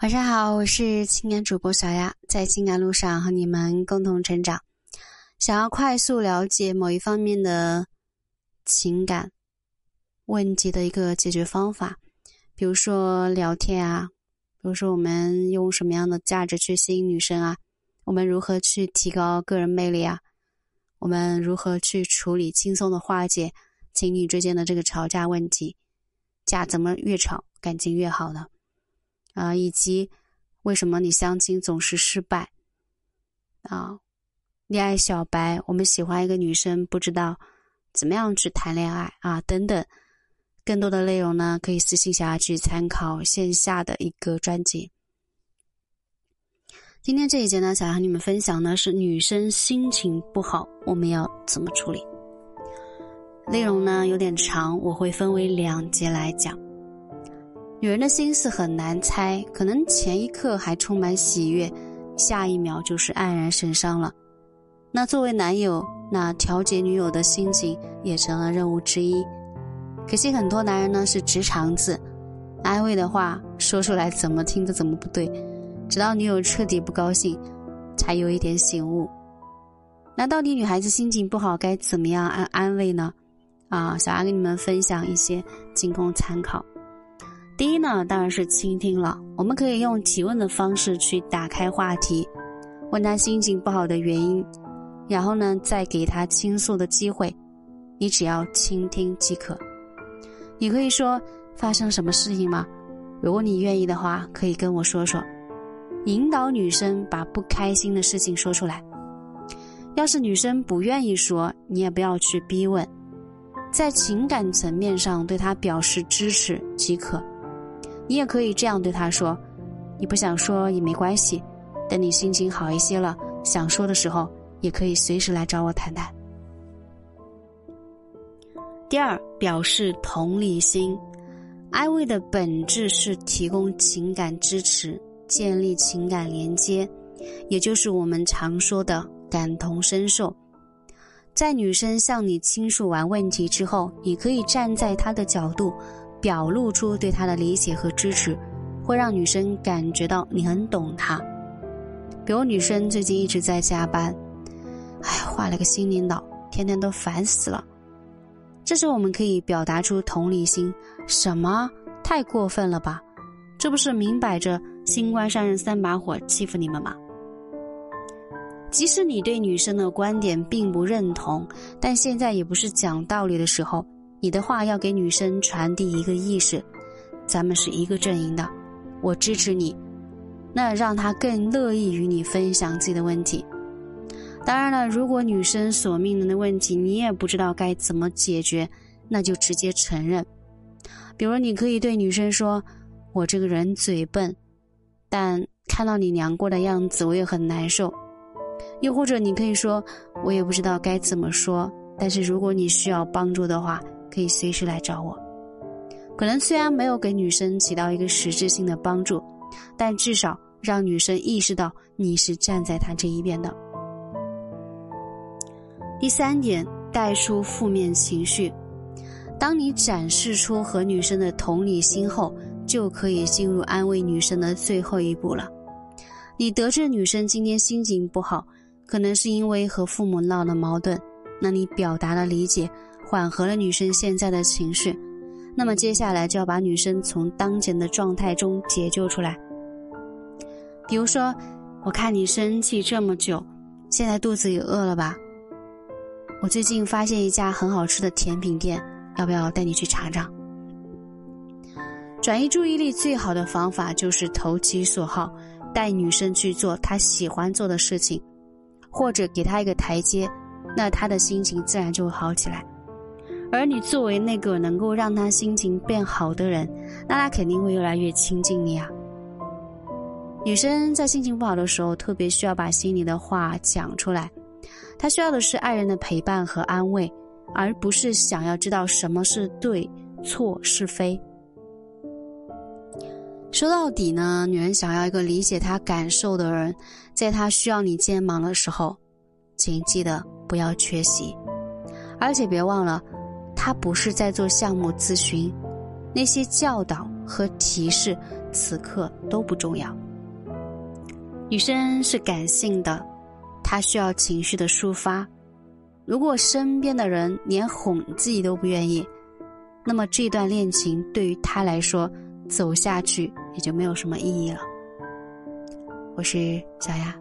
晚上好，我是情感主播小丫，在情感路上和你们共同成长。想要快速了解某一方面的情感问题的一个解决方法，比如说聊天啊，比如说我们用什么样的价值去吸引女生啊，我们如何去提高个人魅力啊，我们如何去处理轻松的化解情侣之间的这个吵架问题，架怎么越吵感情越好呢？啊，以及为什么你相亲总是失败？啊，恋爱小白，我们喜欢一个女生，不知道怎么样去谈恋爱啊，等等，更多的内容呢，可以私信小雅去参考线下的一个专辑。今天这一节呢，想和你们分享的是女生心情不好，我们要怎么处理？内容呢有点长，我会分为两节来讲。女人的心思很难猜，可能前一刻还充满喜悦，下一秒就是黯然神伤了。那作为男友，那调节女友的心情也成了任务之一。可惜很多男人呢是直肠子，安慰的话说出来怎么听都怎么不对，直到女友彻底不高兴，才有一点醒悟。那到底女孩子心情不好该怎么样安安慰呢？啊，小安给你们分享一些，仅供参考。第一呢，当然是倾听了。我们可以用提问的方式去打开话题，问他心情不好的原因，然后呢，再给他倾诉的机会。你只要倾听即可。你可以说发生什么事情吗？如果你愿意的话，可以跟我说说。引导女生把不开心的事情说出来。要是女生不愿意说，你也不要去逼问，在情感层面上对她表示支持即可。你也可以这样对他说：“你不想说也没关系，等你心情好一些了，想说的时候也可以随时来找我谈谈。”第二，表示同理心，安慰的本质是提供情感支持，建立情感连接，也就是我们常说的感同身受。在女生向你倾诉完问题之后，你可以站在她的角度。表露出对他的理解和支持，会让女生感觉到你很懂她。比如女生最近一直在加班，哎，换了个新领导，天天都烦死了。这时我们可以表达出同理心：什么？太过分了吧？这不是明摆着新官上任三把火欺负你们吗？即使你对女生的观点并不认同，但现在也不是讲道理的时候。你的话要给女生传递一个意识，咱们是一个阵营的，我支持你，那让她更乐意与你分享自己的问题。当然了，如果女生所面临的问题你也不知道该怎么解决，那就直接承认。比如，你可以对女生说：“我这个人嘴笨，但看到你难过的样子，我也很难受。”又或者，你可以说：“我也不知道该怎么说，但是如果你需要帮助的话。”可以随时来找我。可能虽然没有给女生起到一个实质性的帮助，但至少让女生意识到你是站在她这一边的。第三点，带出负面情绪。当你展示出和女生的同理心后，就可以进入安慰女生的最后一步了。你得知女生今天心情不好，可能是因为和父母闹了矛盾，那你表达了理解。缓和了女生现在的情绪，那么接下来就要把女生从当前的状态中解救出来。比如说，我看你生气这么久，现在肚子也饿了吧？我最近发现一家很好吃的甜品店，要不要带你去尝尝？转移注意力最好的方法就是投其所好，带女生去做她喜欢做的事情，或者给她一个台阶，那她的心情自然就会好起来。而你作为那个能够让他心情变好的人，那他肯定会越来越亲近你啊。女生在心情不好的时候，特别需要把心里的话讲出来，她需要的是爱人的陪伴和安慰，而不是想要知道什么是对错是非。说到底呢，女人想要一个理解她感受的人，在她需要你肩膀的时候，请记得不要缺席，而且别忘了。他不是在做项目咨询，那些教导和提示此刻都不重要。女生是感性的，她需要情绪的抒发。如果身边的人连哄自己都不愿意，那么这段恋情对于她来说走下去也就没有什么意义了。我是小丫。